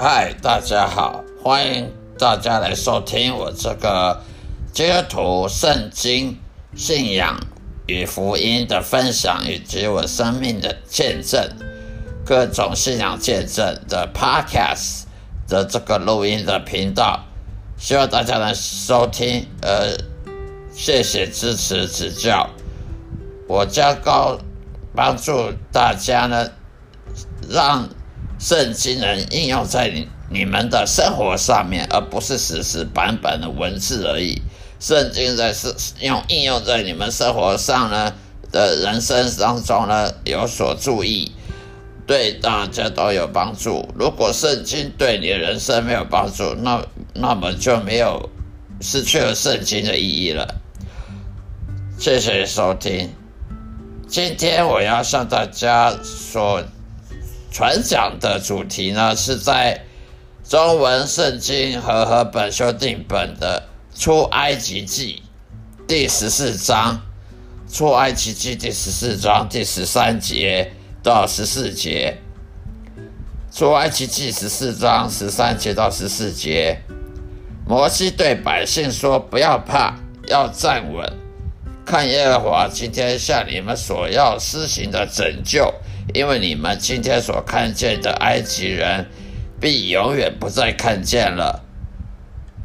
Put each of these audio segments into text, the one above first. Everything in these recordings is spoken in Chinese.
嗨，大家好，欢迎大家来收听我这个基督徒圣经信仰与福音的分享，以及我生命的见证，各种信仰见证的 Podcast 的这个录音的频道，希望大家能收听，呃，谢谢支持指教，我将高帮助大家呢，让。圣经能应用在你你们的生活上面，而不是实时版本的文字而已。圣经在是用应用在你们生活上呢的人生当中呢有所注意，对大家都有帮助。如果圣经对你的人生没有帮助，那那么就没有失去了圣经的意义了。谢谢收听，今天我要向大家说。传讲的主题呢，是在中文圣经和合本修订本的出埃及记第十四章，出埃及记第十四章第十三节到十四节，出埃及记十四章十三节到十四节，摩西对百姓说：“不要怕，要站稳，看耶和华今天向你们所要施行的拯救。”因为你们今天所看见的埃及人，必永远不再看见了。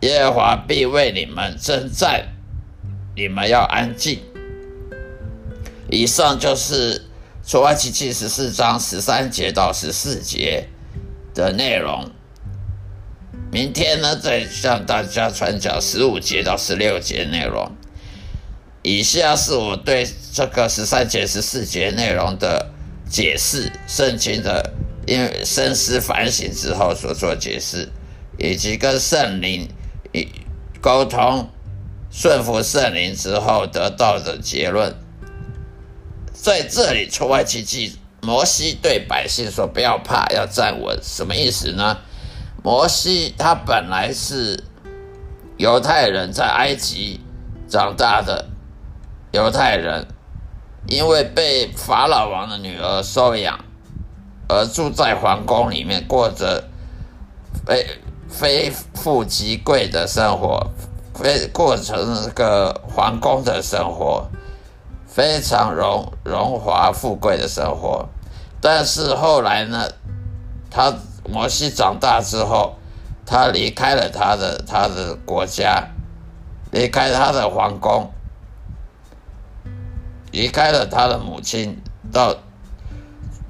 耶和华必为你们征战，你们要安静。以上就是出埃及记十四章十三节到十四节的内容。明天呢，再向大家传讲十五节到十六节内容。以下是我对这个十三节、十四节内容的。解释圣经的，因为深思反省之后所做解释，以及跟圣灵沟通、顺服圣灵之后得到的结论，在这里出外奇迹，摩西对百姓说：“不要怕，要站稳。”什么意思呢？摩西他本来是犹太人，在埃及长大的犹太人。因为被法老王的女儿收养，而住在皇宫里面，过着非非富即贵的生活，非过成那个皇宫的生活，非常荣荣华富贵的生活。但是后来呢，他摩西长大之后，他离开了他的他的国家，离开他的皇宫。离开了他的母亲，到，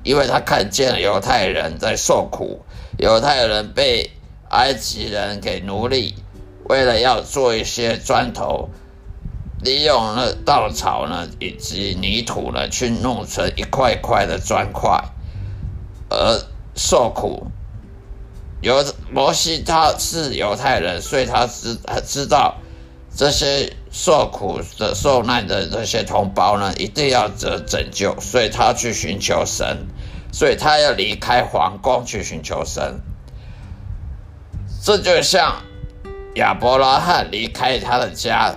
因为他看见犹太人在受苦，犹太人被埃及人给奴隶，为了要做一些砖头，利用了稻草呢以及泥土呢去弄成一块块的砖块，而受苦。犹摩西他是犹太人，所以他知他知道。这些受苦的、受难的这些同胞呢，一定要得拯救，所以他去寻求神，所以他要离开皇宫去寻求神。这就像亚伯拉罕离开他的家，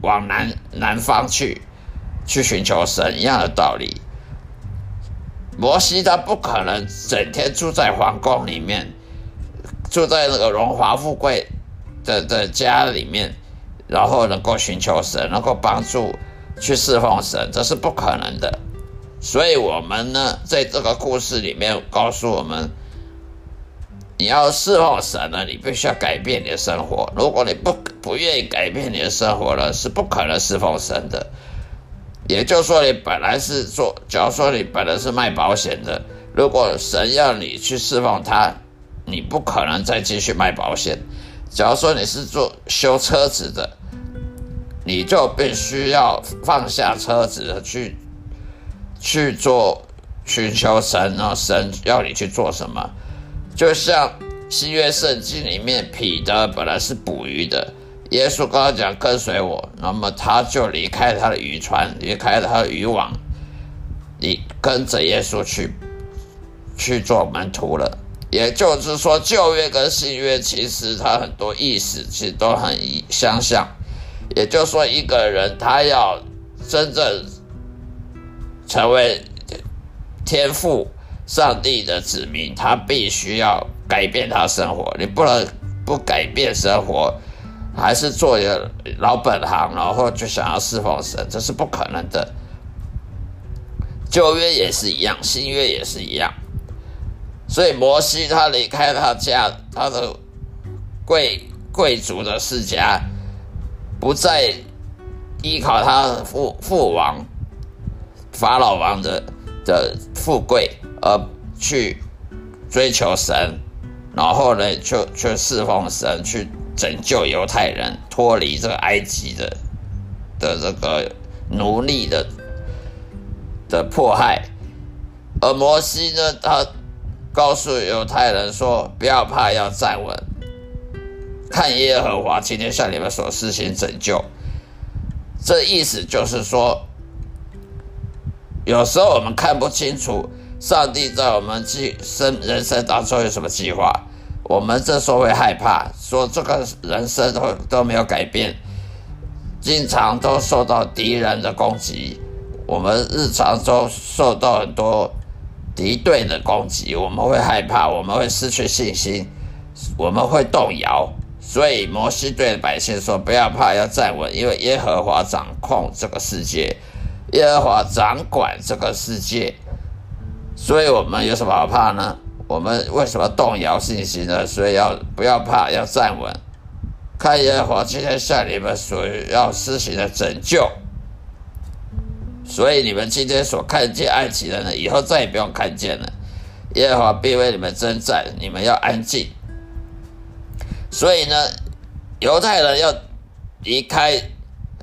往南南方去，去寻求神一样的道理。摩西他不可能整天住在皇宫里面，住在那个荣华富贵的的家里面。然后能够寻求神，能够帮助去侍奉神，这是不可能的。所以，我们呢，在这个故事里面告诉我们，你要侍奉神呢，你必须要改变你的生活。如果你不不愿意改变你的生活呢，是不可能侍奉神的。也就是说，你本来是做，假如说你本来是卖保险的，如果神要你去侍奉他，你不可能再继续卖保险。假如说你是做修车子的，你就必须要放下车子去去做寻求神啊！神要你去做什么？就像新约圣经里面，彼得本来是捕鱼的，耶稣跟他讲跟随我，那么他就离开他的渔船，离开他的渔网，你跟着耶稣去去做门徒了。也就是说，旧约跟新约其实它很多意思其实都很相像。也就是说，一个人他要真正成为天赋，上帝的子民，他必须要改变他生活。你不能不改变生活，还是做老本行，然后就想要侍奉神，这是不可能的。旧约也是一样，新约也是一样。所以摩西他离开他家，他的贵贵族的世家，不再依靠他父父王法老王的的富贵。而去追求神，然后呢，就去侍奉神，去拯救犹太人脱离这个埃及的的这个奴隶的的迫害。而摩西呢，他告诉犹太人说：“不要怕，要站稳，看耶和华今天向你们所施行拯救。”这意思就是说，有时候我们看不清楚。上帝在我们计生人生当中有什么计划？我们这时候会害怕，说这个人生都都没有改变，经常都受到敌人的攻击，我们日常中受到很多敌对的攻击，我们会害怕，我们会失去信心，我们会动摇。所以摩西对百姓说：“不要怕，要站稳，因为耶和华掌控这个世界，耶和华掌管这个世界。”所以我们有什么好怕呢？我们为什么动摇信心呢？所以要不要怕？要站稳，看耶和华今天向你们所要施行的拯救。所以你们今天所看见埃及的呢，以后再也不用看见了。耶和华必为你们征战，你们要安静。所以呢，犹太人要离开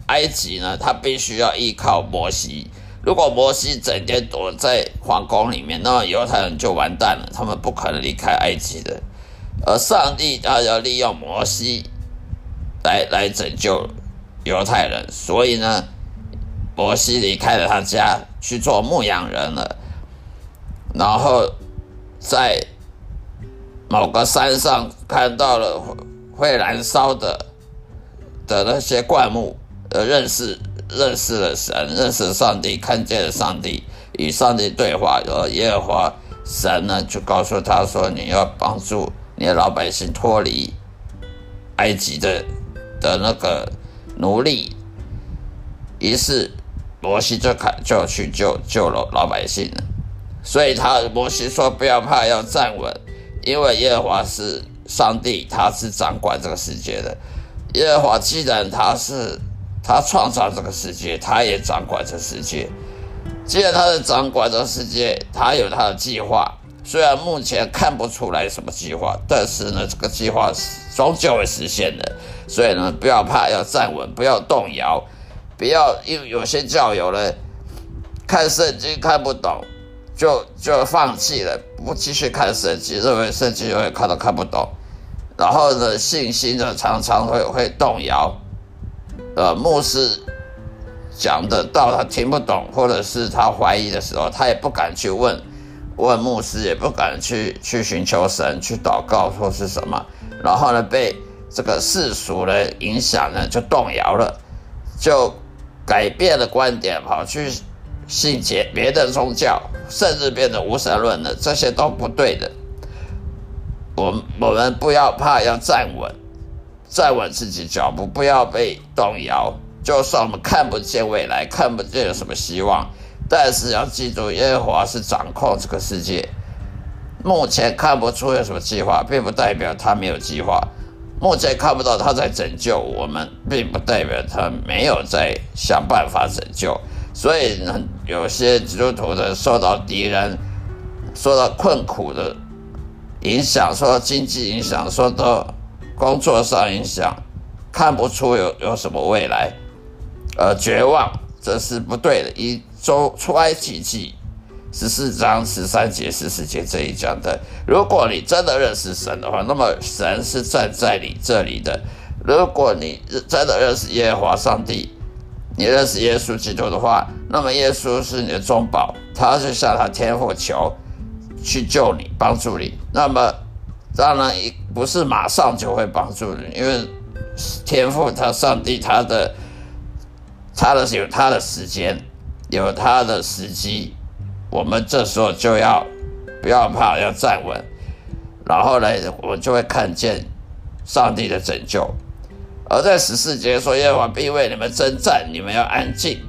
埃及呢，他必须要依靠摩西。如果摩西整天躲在皇宫里面，那么犹太人就完蛋了，他们不可能离开埃及的。而上帝他要利用摩西来来拯救犹太人，所以呢，摩西离开了他家去做牧羊人了，然后在某个山上看到了会燃烧的的那些灌木，呃，认识。认识了神，认识上帝，看见了上帝，与上帝对话。而耶和华神呢，就告诉他说：“你要帮助你的老百姓脱离埃及的的那个奴隶。”于是摩西就开就去救救了老百姓了。所以他摩西说：“不要怕，要站稳，因为耶和华是上帝，他是掌管这个世界的。耶和华既然他是。”他创造这个世界，他也掌管这世界。既然他是掌管这世界，他有他的计划。虽然目前看不出来什么计划，但是呢，这个计划终究会实现的。所以呢，不要怕，要站稳，不要动摇，不要因为有些教友呢，看圣经看不懂，就就放弃了，不继续看圣经，认为圣经永远看都看不懂，然后呢，信心呢常常会会动摇。呃，牧师讲的到他听不懂，或者是他怀疑的时候，他也不敢去问问牧师，也不敢去去寻求神，去祷告或是什么。然后呢，被这个世俗的影响呢，就动摇了，就改变了观点，跑去信解别的宗教，甚至变得无神论了。这些都不对的。我我们不要怕，要站稳。站稳自己脚步，不要被动摇。就算我们看不见未来，看不见有什么希望，但是要记住，耶和华是掌控这个世界。目前看不出有什么计划，并不代表他没有计划。目前看不到他在拯救我们，并不代表他没有在想办法拯救。所以呢，有些基督徒的受到敌人、受到困苦的影响，受到经济影响，受到。工作上影响，看不出有有什么未来，而绝望，这是不对的。一周出埃及记十四章十三节、十四节这一讲的，如果你真的认识神的话，那么神是站在你这里的。如果你真的认识耶和华上帝，你认识耶稣基督的话，那么耶稣是你的中保，他是向他天父求去救你、帮助你。那么。当然，不是马上就会帮助你，因为天赋他上帝他的他的有他的时间，有他的时机，我们这时候就要不要怕，要站稳。然后呢，我就会看见上帝的拯救。而在十四节说：“耶和华必为你们征战，你们要安静。”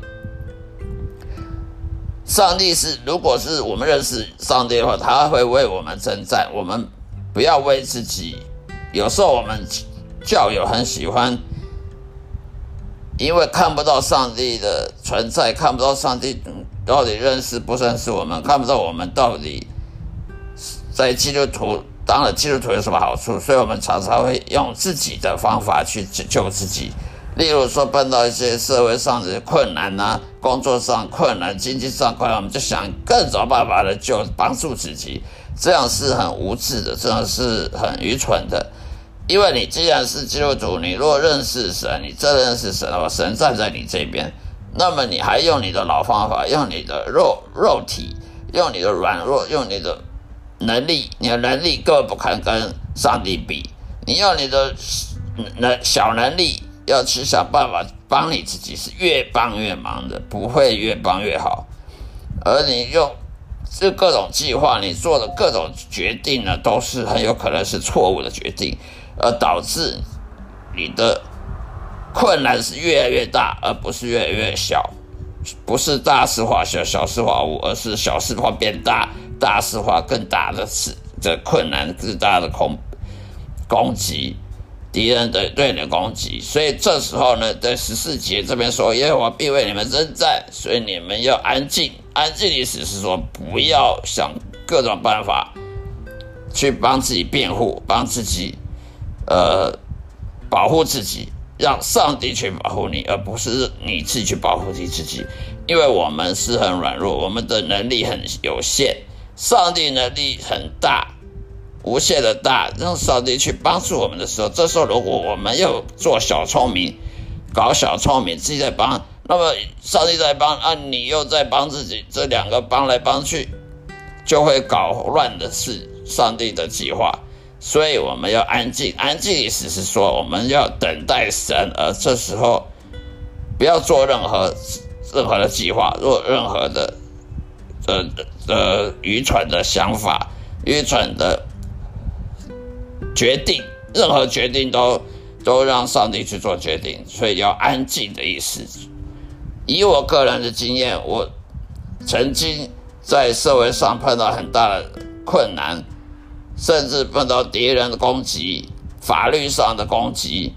上帝是，如果是我们认识上帝的话，他会为我们征战。我们不要为自己。有时候我们教友很喜欢，因为看不到上帝的存在，看不到上帝到底认识不认识我们，看不到我们到底在基督徒当了基督徒有什么好处，所以我们常常会用自己的方法去救自己。例如说，碰到一些社会上的困难呐，工作上困难、经济上困难，我们就想各种办法的救帮助自己，这样是很无知的，这样是很愚蠢的。因为你既然是基督徒，你若认识神，你真认识神的话，神站在你这边，那么你还用你的老方法，用你的肉肉体，用你的软弱，用你的能力，你的能力根本不可能跟上帝比，你用你的能小能力。要去想办法帮你自己，是越帮越忙的，不会越帮越好。而你用这各种计划，你做的各种决定呢，都是很有可能是错误的决定，而导致你的困难是越来越大，而不是越来越小。不是大事化小，小事化无，而是小事化变大，大事化更大的事的困难，更大的恐攻击。敌人的对你的攻击，所以这时候呢，在十四节这边说，耶和华必为你们征战，所以你们要安静。安静的意思是说，不要想各种办法去帮自己辩护，帮自己呃保护自己，让上帝去保护你，而不是你自己去保护你自己。因为我们是很软弱，我们的能力很有限，上帝能力很大。无限的大，让上帝去帮助我们的时候，这时候如果我们又做小聪明，搞小聪明，自己在帮，那么上帝在帮，啊，你又在帮自己，这两个帮来帮去，就会搞乱的是上帝的计划。所以我们要安静，安静意思是说我们要等待神，而这时候不要做任何任何的计划，做任何的呃呃愚蠢的想法，愚蠢的。决定任何决定都都让上帝去做决定，所以要安静的意思。以我个人的经验，我曾经在社会上碰到很大的困难，甚至碰到敌人的攻击、法律上的攻击，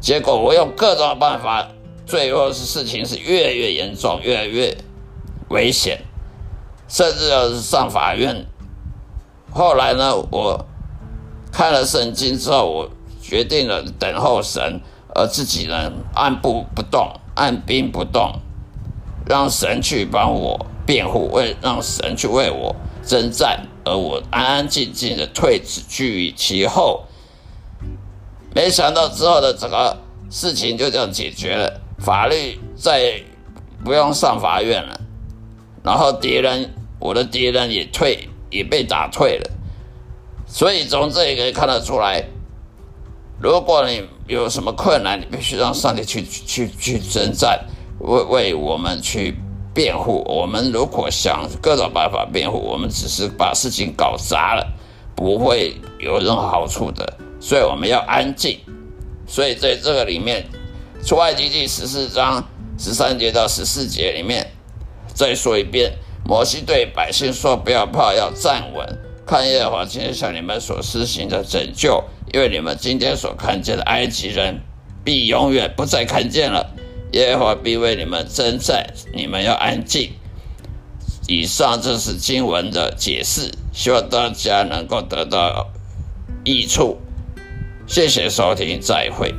结果我用各种办法，最后是事情是越来越严重，越来越危险，甚至要是上法院。后来呢，我。看了圣经之后，我决定了等候神，而自己呢按步不动，按兵不动，让神去帮我辩护，为让神去为我征战，而我安安静静的退子居于其后。没想到之后的整个事情就这样解决了，法律再不用上法院了，然后敌人，我的敌人也退，也被打退了。所以从这里可以看得出来，如果你有什么困难，你必须让上帝去去去征战，为为我们去辩护。我们如果想各种办法辩护，我们只是把事情搞砸了，不会有任何好处的。所以我们要安静。所以在这个里面，出埃及记十四章十三节到十四节里面，再说一遍，摩西对百姓说：“不要怕，要站稳。”看耶和华今天向你们所施行的拯救，因为你们今天所看见的埃及人，必永远不再看见了。耶和华必为你们征战，你们要安静。以上这是经文的解释，希望大家能够得到益处。谢谢收听，再会。